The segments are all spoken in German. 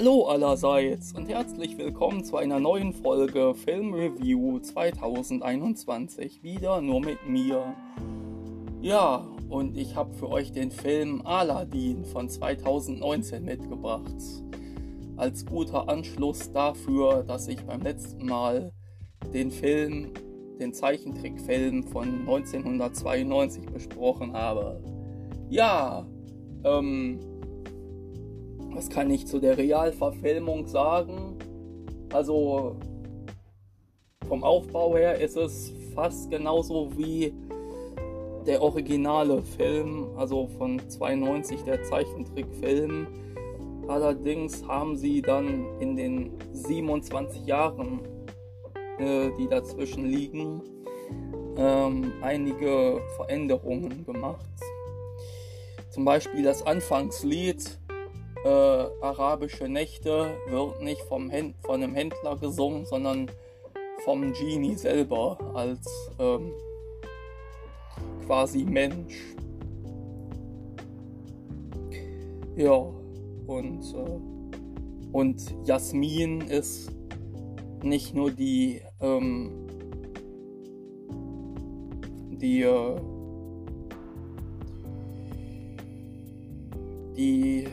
Hallo allerseits und herzlich willkommen zu einer neuen Folge Film Review 2021. Wieder nur mit mir. Ja, und ich habe für euch den Film Aladdin von 2019 mitgebracht. Als guter Anschluss dafür, dass ich beim letzten Mal den Film, den Zeichentrickfilm von 1992 besprochen habe. Ja, ähm, was kann ich zu der Realverfilmung sagen? Also vom Aufbau her ist es fast genauso wie der originale Film, also von 92 der Zeichentrickfilm. Allerdings haben sie dann in den 27 Jahren, äh, die dazwischen liegen, ähm, einige Veränderungen gemacht. Zum Beispiel das Anfangslied äh, arabische Nächte wird nicht vom Händ von einem Händler gesungen, sondern vom Genie selber als ähm, quasi Mensch. Ja, und, äh, und Jasmin ist nicht nur die, ähm, die, äh, die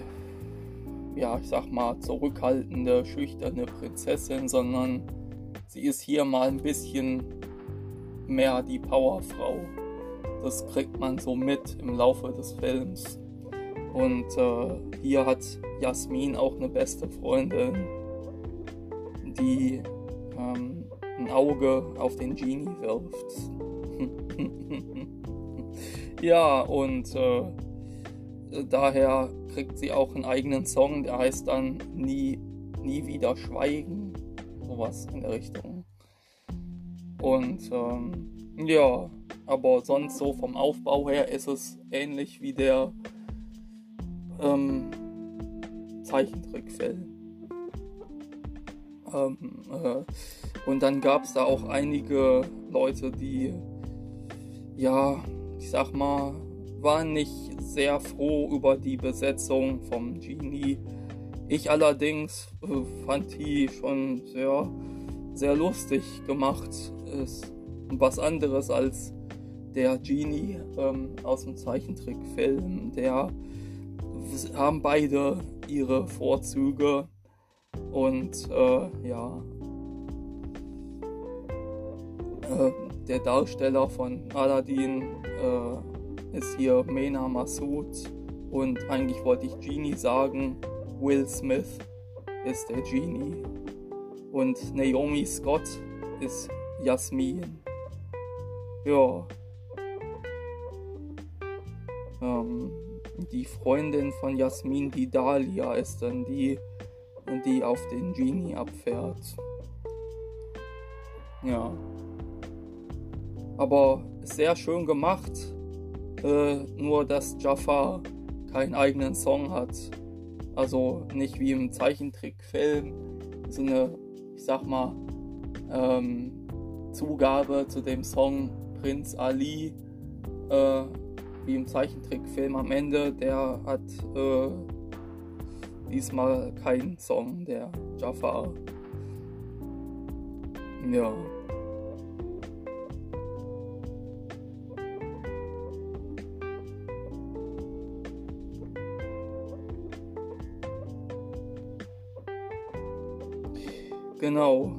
ja, ich sag mal, zurückhaltende, schüchterne Prinzessin, sondern sie ist hier mal ein bisschen mehr die Powerfrau. Das kriegt man so mit im Laufe des Films. Und äh, hier hat Jasmin auch eine beste Freundin, die ähm, ein Auge auf den Genie wirft. ja, und äh, daher kriegt sie auch einen eigenen Song, der heißt dann Nie, nie wieder schweigen. Sowas in der Richtung. Und ähm, ja, aber sonst so vom Aufbau her ist es ähnlich wie der ähm, Zeichentrickfilm. Ähm, äh, und dann gab es da auch einige Leute, die ja, ich sag mal, waren nicht sehr froh über die Besetzung vom Genie. Ich allerdings äh, fand die schon sehr, sehr lustig gemacht. Ist was anderes als der Genie ähm, aus dem Zeichentrickfilm. Der haben beide ihre Vorzüge und äh, ja. Äh, der Darsteller von Aladdin äh, ist hier Mena Massoud und eigentlich wollte ich Genie sagen. Will Smith ist der Genie und Naomi Scott ist Jasmin. Ja. Ähm, die Freundin von Jasmin, die Dahlia, ist dann die, die auf den Genie abfährt. Ja. Aber sehr schön gemacht. Äh, nur, dass Jafar keinen eigenen Song hat. Also nicht wie im Zeichentrickfilm so eine, ich sag mal, ähm, Zugabe zu dem Song Prinz Ali, äh, wie im Zeichentrickfilm am Ende, der hat äh, diesmal keinen Song, der Jafar. Ja. Genau.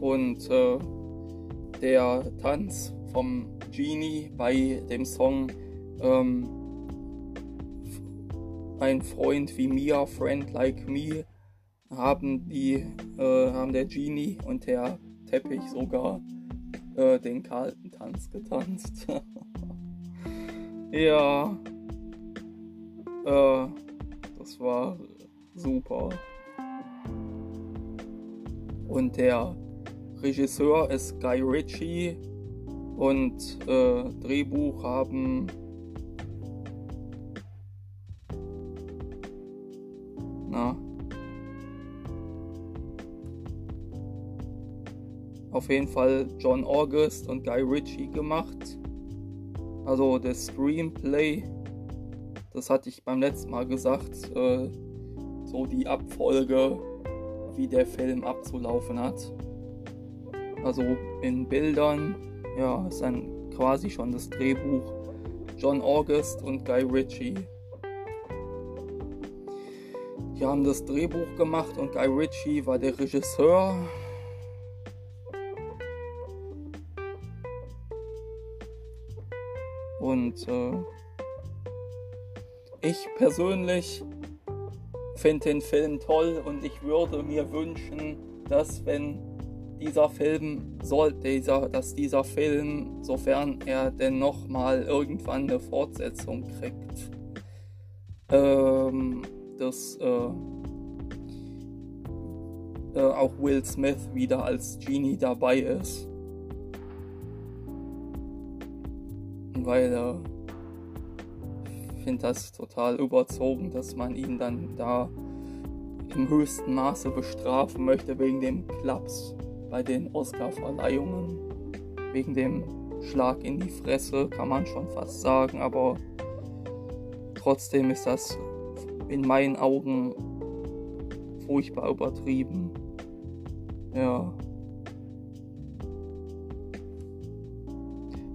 Und äh, der Tanz vom Genie bei dem Song ähm, Ein Freund wie mir, Friend like me, haben die, äh, haben der Genie und der Teppich sogar äh, den kalten Tanz getanzt. ja. Äh, das war super. Und der Regisseur ist Guy Ritchie und äh, Drehbuch haben na auf jeden Fall John August und Guy Ritchie gemacht. Also das Screenplay, das hatte ich beim letzten Mal gesagt, äh, so die Abfolge, wie der Film abzulaufen hat. Also in Bildern, ja, ist dann quasi schon das Drehbuch John August und Guy Ritchie. Die haben das Drehbuch gemacht und Guy Ritchie war der Regisseur. Und äh, ich persönlich finde den Film toll und ich würde mir wünschen, dass wenn dieser Film soll, dieser, dass dieser Film, sofern er denn noch mal irgendwann eine Fortsetzung kriegt, ähm, dass äh, äh, auch Will Smith wieder als Genie dabei ist. Weil äh, finde das total überzogen, dass man ihn dann da im höchsten Maße bestrafen möchte wegen dem Klaps bei den Oscar-Verleihungen. Wegen dem Schlag in die Fresse, kann man schon fast sagen, aber trotzdem ist das in meinen Augen furchtbar übertrieben. Ja.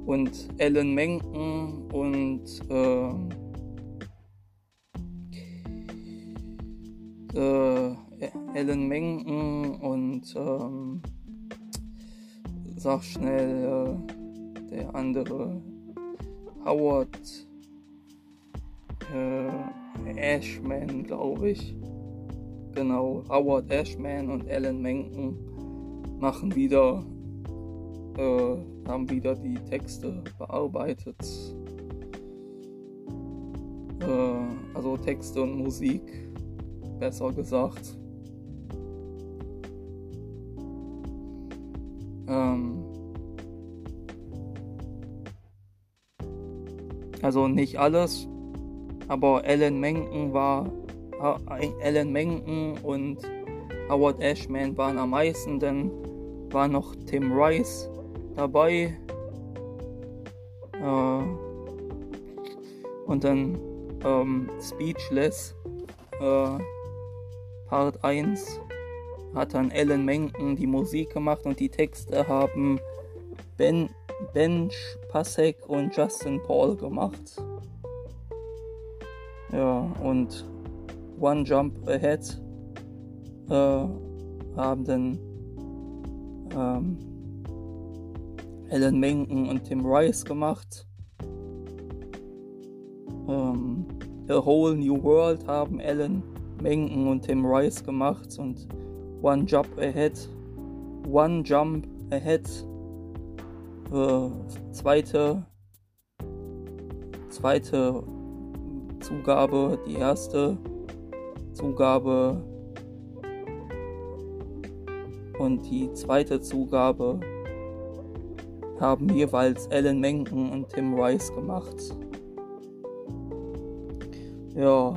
Und Alan Menken und äh, äh, Alan Menken und ähm, sag schnell äh, der andere Howard äh, Ashman, glaube ich. Genau, Howard Ashman und Alan Menken machen wieder, äh, haben wieder die Texte bearbeitet. Äh, also Texte und Musik, besser gesagt. Ähm, also nicht alles, aber Alan Menken war Alan Menken und Howard Ashman waren am meisten, dann war noch Tim Rice dabei. Äh, und dann ähm, Speechless äh, Part 1 hat dann Alan Menken die Musik gemacht und die Texte haben Ben Bench Pasek und Justin Paul gemacht. Ja, und One Jump Ahead äh, haben dann ähm, Alan Menken und Tim Rice gemacht. Ähm, A Whole New World haben Alan Menken und Tim Rice gemacht und One Jump Ahead, One Jump Ahead, äh, zweite, zweite Zugabe, die erste Zugabe und die zweite Zugabe haben jeweils Alan Menken und Tim Rice gemacht. Ja,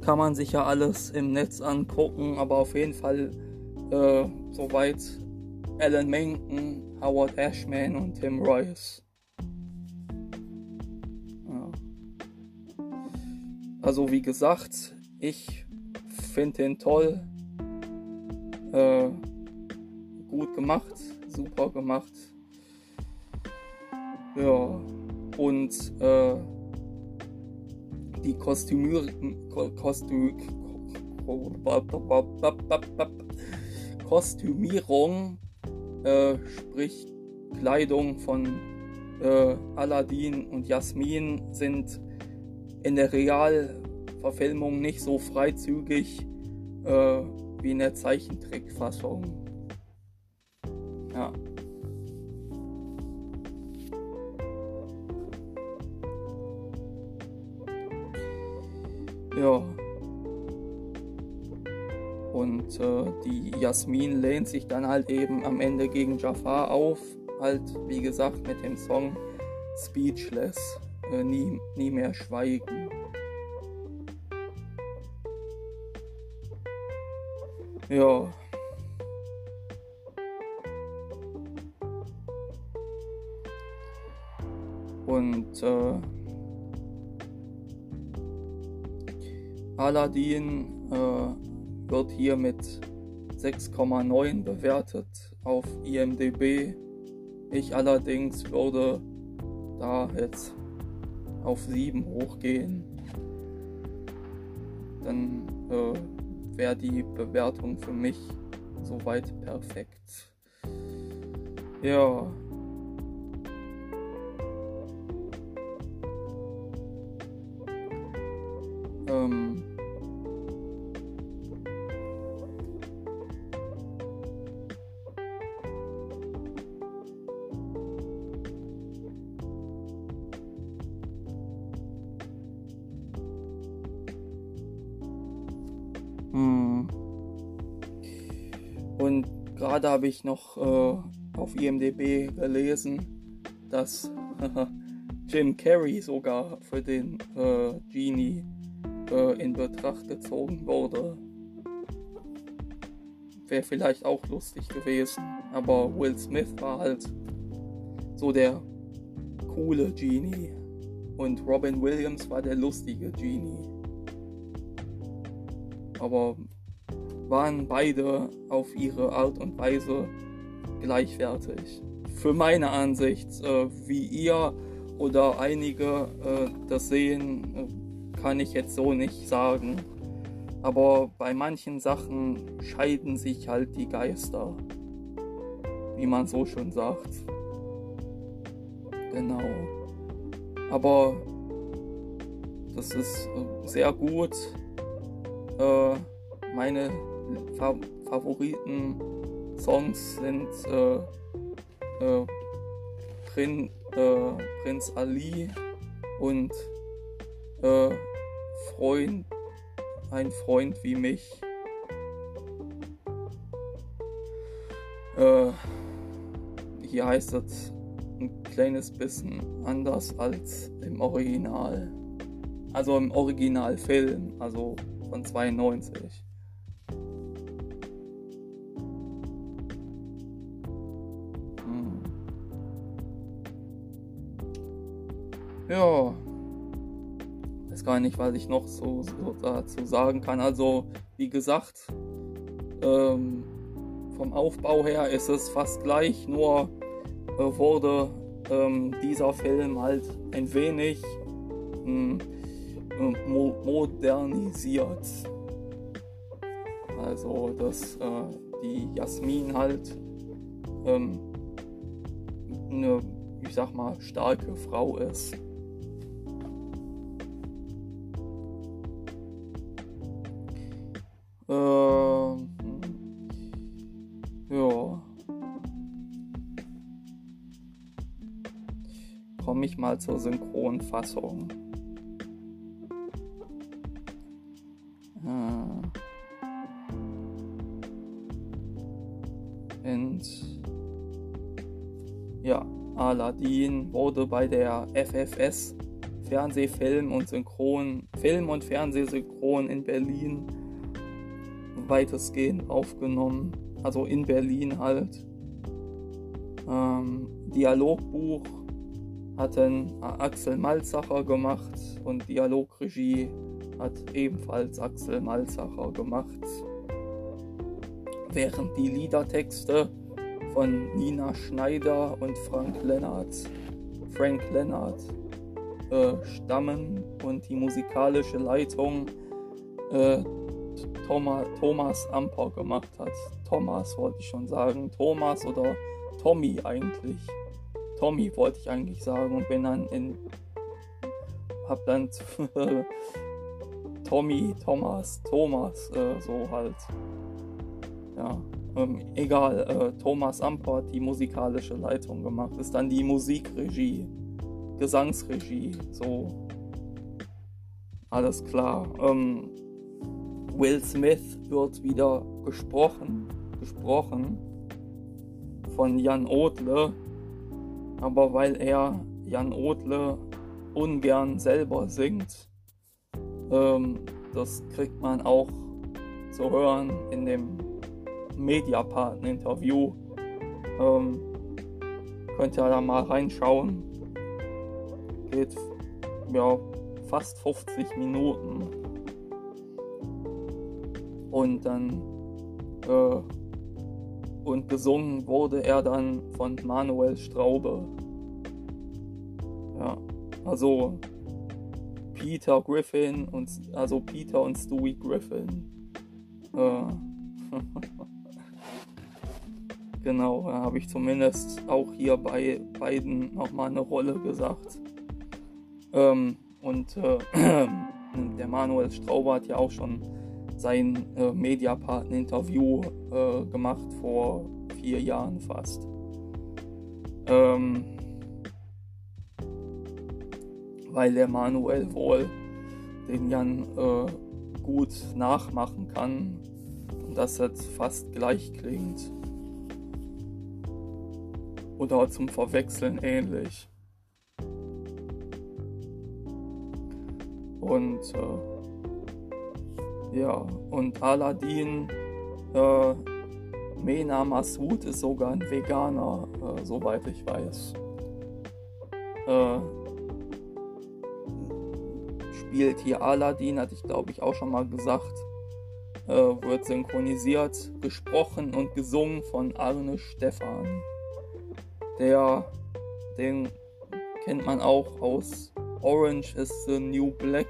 kann man sich ja alles im Netz angucken, aber auf jeden Fall äh, soweit Alan Menken, Howard Ashman und Tim Rice. Also wie gesagt, ich finde ihn toll. Äh, gut gemacht, super gemacht. Ja, und äh, die Kostümierung, äh, sprich Kleidung von äh, Aladdin und Jasmin sind in der Realverfilmung nicht so freizügig äh, wie in der Zeichentrickfassung. Ja. Ja. Und äh, die Jasmin lehnt sich dann halt eben am Ende gegen Jafar auf. Halt, wie gesagt, mit dem Song Speechless äh, nie, nie mehr schweigen. Ja. Und äh, Aladdin äh, wird hier mit 6,9 bewertet auf IMDB. Ich allerdings würde da jetzt auf 7 hochgehen. Dann äh, wäre die Bewertung für mich soweit perfekt. Ja. Und gerade habe ich noch äh, auf IMDB gelesen, dass Jim Carrey sogar für den äh, Genie äh, in Betracht gezogen wurde. Wäre vielleicht auch lustig gewesen, aber Will Smith war halt so der coole Genie und Robin Williams war der lustige Genie. Aber waren beide auf ihre Art und Weise gleichwertig. Für meine Ansicht, äh, wie ihr oder einige äh, das sehen, äh, kann ich jetzt so nicht sagen. Aber bei manchen Sachen scheiden sich halt die Geister. Wie man so schon sagt. Genau. Aber das ist äh, sehr gut. Äh, meine Fa Favoriten Songs sind äh, äh, Prin, äh, Prinz Ali und äh, Freund, ein Freund wie mich. Äh, hier heißt es ein kleines bisschen anders als im Original. Also im Originalfilm, also von 92. Ja, weiß gar nicht, was ich noch so, so dazu sagen kann. Also, wie gesagt, ähm, vom Aufbau her ist es fast gleich, nur äh, wurde ähm, dieser Film halt ein wenig hm, mo modernisiert. Also, dass äh, die Jasmin halt ähm, eine, ich sag mal, starke Frau ist. Zur Synchronfassung. Und ja, Aladdin wurde bei der FFS Fernsehfilm und Synchron, Film- und Fernsehsynchron in Berlin weitestgehend aufgenommen. Also in Berlin halt. Ähm, Dialogbuch hatten Axel Malzacher gemacht und Dialogregie hat ebenfalls Axel Malzacher gemacht. Während die Liedertexte von Nina Schneider und Frank Lennart, Frank Lennart äh, stammen und die musikalische Leitung äh, Thomas, Thomas Amper gemacht hat. Thomas wollte ich schon sagen. Thomas oder Tommy eigentlich. Tommy wollte ich eigentlich sagen und bin dann in. Hab dann Tommy, Thomas, Thomas, äh, so halt. Ja, ähm, egal. Äh, Thomas Amper hat die musikalische Leitung gemacht. Ist dann die Musikregie, Gesangsregie, so. Alles klar. Ähm, Will Smith wird wieder gesprochen, gesprochen von Jan Odle, aber weil er Jan Odle ungern selber singt, ähm, das kriegt man auch zu hören in dem Mediapartner-Interview. Ähm, könnt ihr da mal reinschauen. Geht ja fast 50 Minuten. Und dann äh, und gesungen wurde er dann von Manuel Straube. Ja, also Peter Griffin und also Peter und Stewie Griffin. Äh, genau, da habe ich zumindest auch hier bei beiden nochmal eine Rolle gesagt. Ähm, und äh, der Manuel Strauber hat ja auch schon sein äh, Mediapart-Interview äh, gemacht vor vier Jahren fast. Ähm, weil der Manuel wohl den Jan äh, gut nachmachen kann und das jetzt fast gleich klingt. Oder zum Verwechseln ähnlich. Und äh, ja, und Aladdin, äh, Mena Massoud ist sogar ein Veganer, äh, soweit ich weiß. Äh, spielt hier Aladdin, hatte ich glaube ich auch schon mal gesagt. Äh, wird synchronisiert, gesprochen und gesungen von Arne Stephan. Der, den kennt man auch aus Orange is the New Black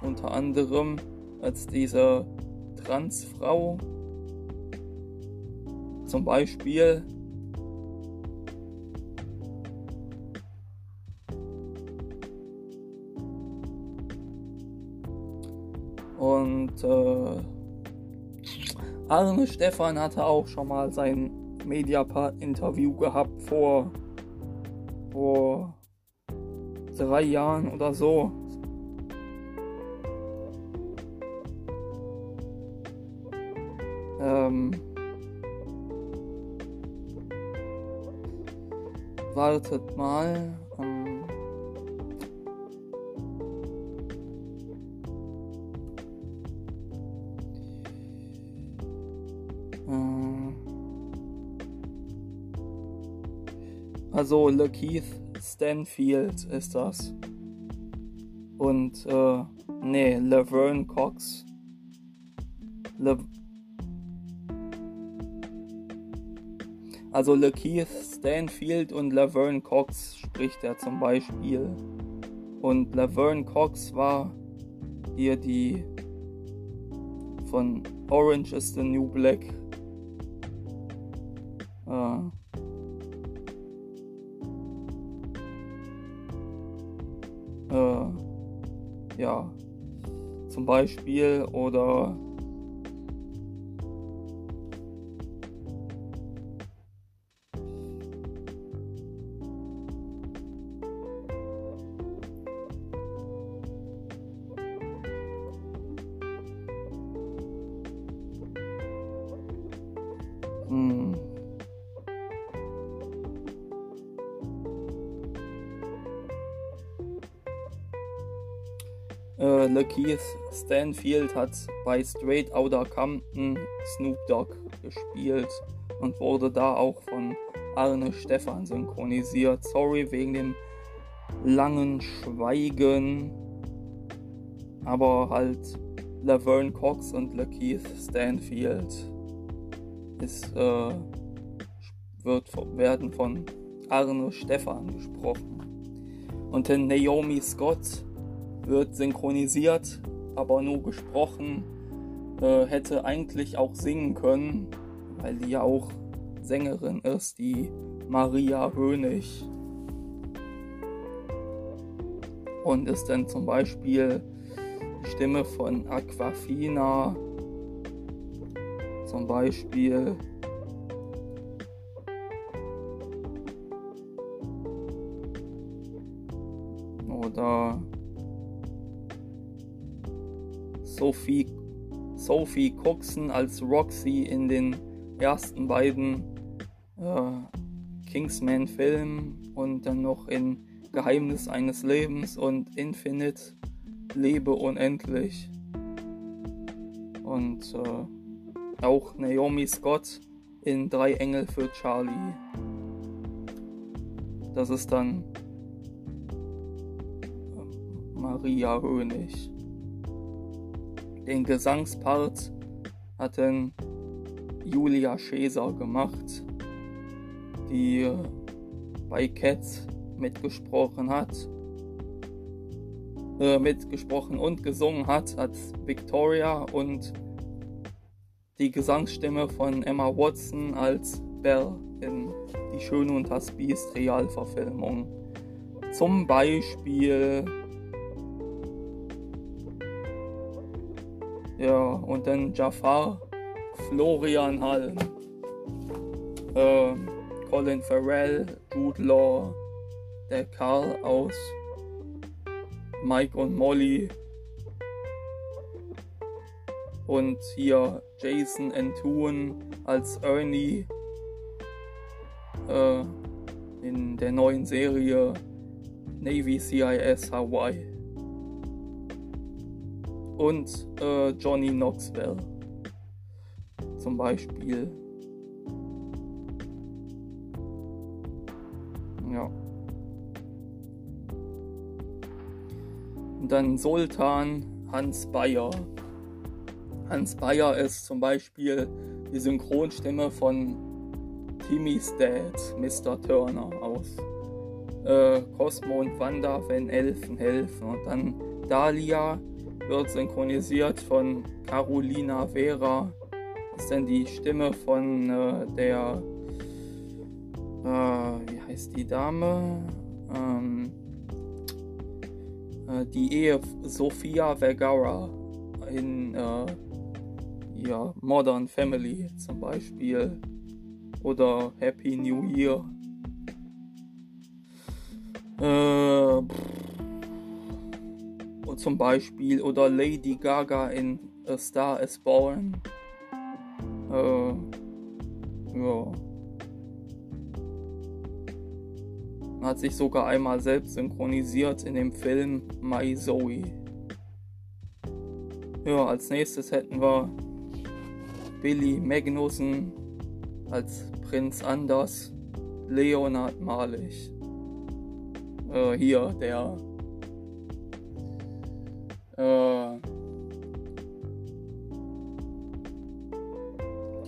unter anderem als diese Transfrau. Zum Beispiel Und äh, Arne Stefan hatte auch schon mal sein Mediapart-Interview gehabt vor, vor drei Jahren oder so. Ähm, wartet mal. Ähm, äh, also Lakeith Stanfield ist das. Und äh, nee, Laverne Cox. Le Also Lakeith Stanfield und Laverne Cox spricht er zum Beispiel. Und Laverne Cox war hier die von Orange is the New Black. Äh, äh, ja, zum Beispiel oder Lakeith Stanfield hat bei Straight Outta Compton Snoop Dogg gespielt und wurde da auch von Arne Stefan synchronisiert. Sorry wegen dem langen Schweigen, aber halt Laverne Cox und Lakeith Stanfield ist, äh, wird, werden von Arno Stefan gesprochen. Und Naomi Scott wird synchronisiert, aber nur gesprochen. Äh, hätte eigentlich auch singen können, weil die ja auch Sängerin ist, die Maria Hönig. Und ist dann zum Beispiel die Stimme von Aquafina zum Beispiel oder Sophie, Sophie Coxon als Roxy in den ersten beiden äh, Kingsman-Filmen und dann noch in Geheimnis eines Lebens und Infinite Lebe unendlich. Und äh, auch Naomi Scott in Drei Engel für Charlie. Das ist dann ähm, Maria Hönig. Den Gesangspart hatten Julia Schäser gemacht, die bei Cats mitgesprochen hat. Äh, mitgesprochen und gesungen hat als Victoria und die Gesangsstimme von Emma Watson als Belle in Die Schöne und das Biest Realverfilmung. Zum Beispiel. Ja, und dann Jafar, Florian Hall, äh, Colin Farrell, Jude Law, der Karl aus Mike und Molly und hier Jason Enthuan als Ernie äh, in der neuen Serie Navy CIS Hawaii und äh, Johnny Knoxville zum Beispiel. Ja. Und dann Sultan Hans Bayer. Hans Bayer ist zum Beispiel die Synchronstimme von Timmy's Dad, Mr. Turner aus äh, Cosmo und Wanda, wenn Elfen helfen. Und dann Dahlia wird synchronisiert von Carolina Vera. Ist dann die Stimme von äh, der, äh, wie heißt die Dame? Ähm, äh, die Ehe Sophia Vergara in äh, ja, Modern Family zum Beispiel oder Happy New Year. Äh, zum Beispiel oder Lady Gaga in A Star is Born. Äh, ja. Hat sich sogar einmal selbst synchronisiert in dem Film My Zoe. Ja, als nächstes hätten wir Billy Magnussen als Prinz Anders, Leonard Malich. Äh, hier, der äh,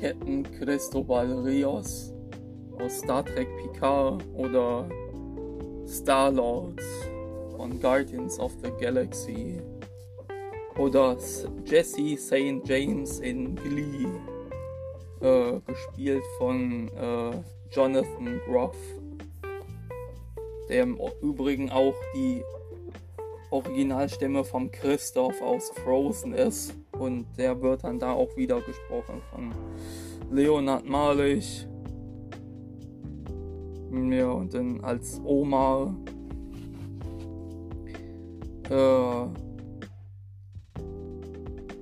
Captain Cristobal Rios aus Star Trek Picard oder Star-Lord von Guardians of the Galaxy oder Jesse St. James in Glee, äh, gespielt von äh, Jonathan Groff, der im Übrigen auch die Originalstimme von Christoph aus Frozen ist und der wird dann da auch wieder gesprochen von Leonard Malich. Ja, und dann als Oma äh,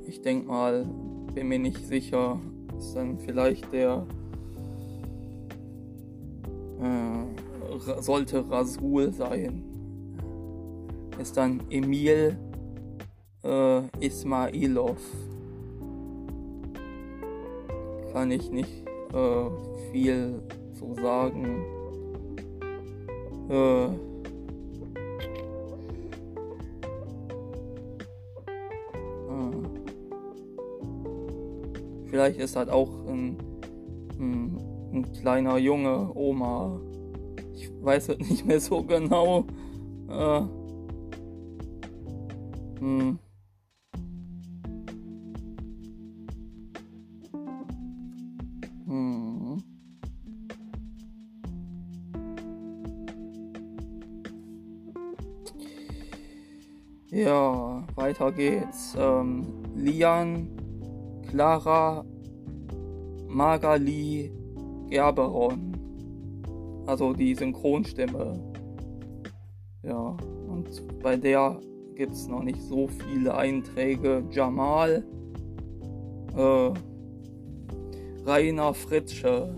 ich denke mal, bin mir nicht sicher, ist dann vielleicht der äh, sollte Rasul sein. Ist dann Emil äh, Ismailov. Kann ich nicht äh, viel zu sagen. Äh, Vielleicht ist halt auch ein, ein, ein kleiner Junge, Oma. Ich weiß es nicht mehr so genau. Äh, hm. Ja, weiter geht's. Ähm, Lian Clara Magali Gerberon. Also die Synchronstimme. Ja, und bei der gibt es noch nicht so viele Einträge. Jamal, äh, Rainer Fritsche,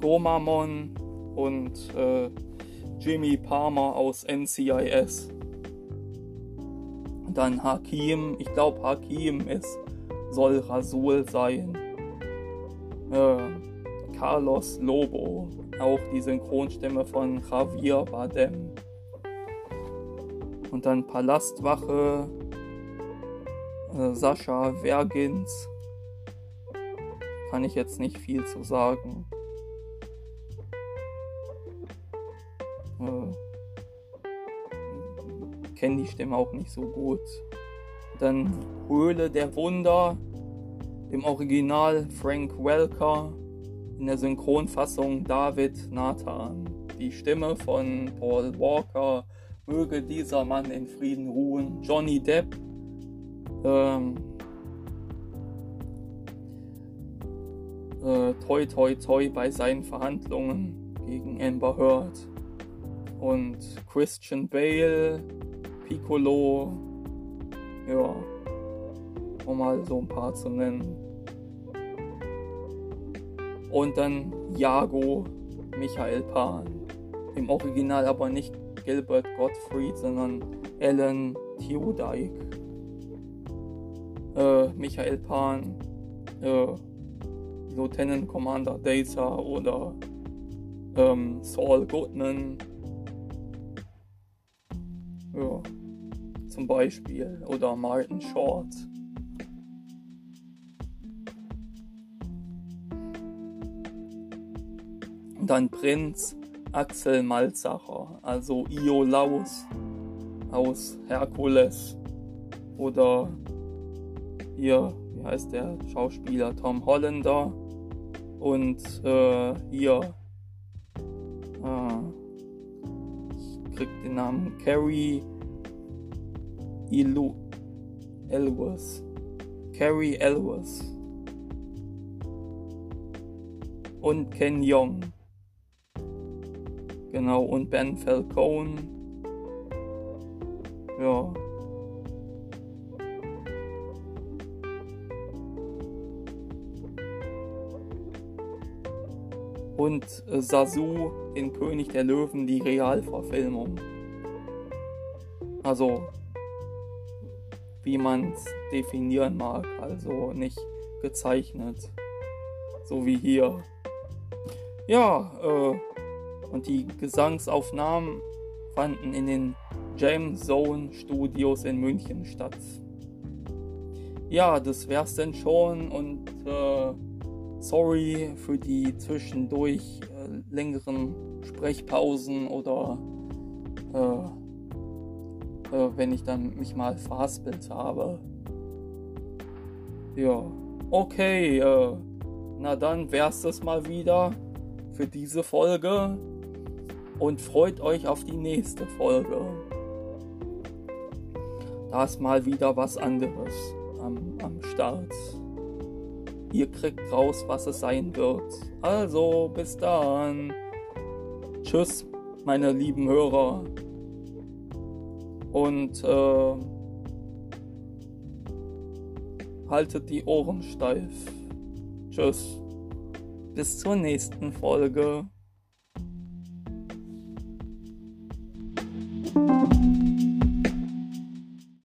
Gomamon und äh, Jimmy Palmer aus NCIS. Dann Hakim, ich glaube Hakim ist soll Rasul sein. Äh, Carlos Lobo, auch die Synchronstimme von Javier Bardem. Und dann Palastwache, äh, Sascha Vergins, kann ich jetzt nicht viel zu sagen. Äh, Kenne die Stimme auch nicht so gut. Dann Höhle der Wunder im Original Frank Welker, in der Synchronfassung David Nathan. Die Stimme von Paul Walker, möge dieser Mann in Frieden ruhen. Johnny Depp, ähm, äh, toi toi toi bei seinen Verhandlungen gegen Amber Heard. Und Christian Bale, Piccolo, ja, um mal so ein paar zu nennen. Und dann Jago, Michael Pan. Im Original aber nicht Gilbert Gottfried, sondern Alan Theodike. Äh, Michael Pan, äh, Lieutenant Commander Data oder ähm, Saul Goodman. Ja, zum Beispiel. Oder Martin Short. Dann Prinz Axel Malzacher, also Iolaus aus Herkules. Oder hier, wie heißt der Schauspieler? Tom Hollander. Und äh, hier, äh, ich krieg den Namen Carrie Ilu Elwes. Carrie Elwes. Und Ken Young. Genau, und Ben Falcone. Ja. Und Sasu in König der Löwen, die Realverfilmung. Also, wie man es definieren mag, also nicht gezeichnet. So wie hier. Ja, äh, und die Gesangsaufnahmen fanden in den James Zone Studios in München statt. Ja, das wär's denn schon und äh, sorry für die zwischendurch äh, längeren Sprechpausen oder äh, äh wenn ich dann mich mal verhaspelt habe. Ja, okay, äh, na dann wär's das mal wieder für diese Folge und freut euch auf die nächste Folge. Da ist mal wieder was anderes am, am Start. Ihr kriegt raus, was es sein wird. Also, bis dann. Tschüss, meine lieben Hörer. Und äh, haltet die Ohren steif. Tschüss. Bis zur nächsten Folge.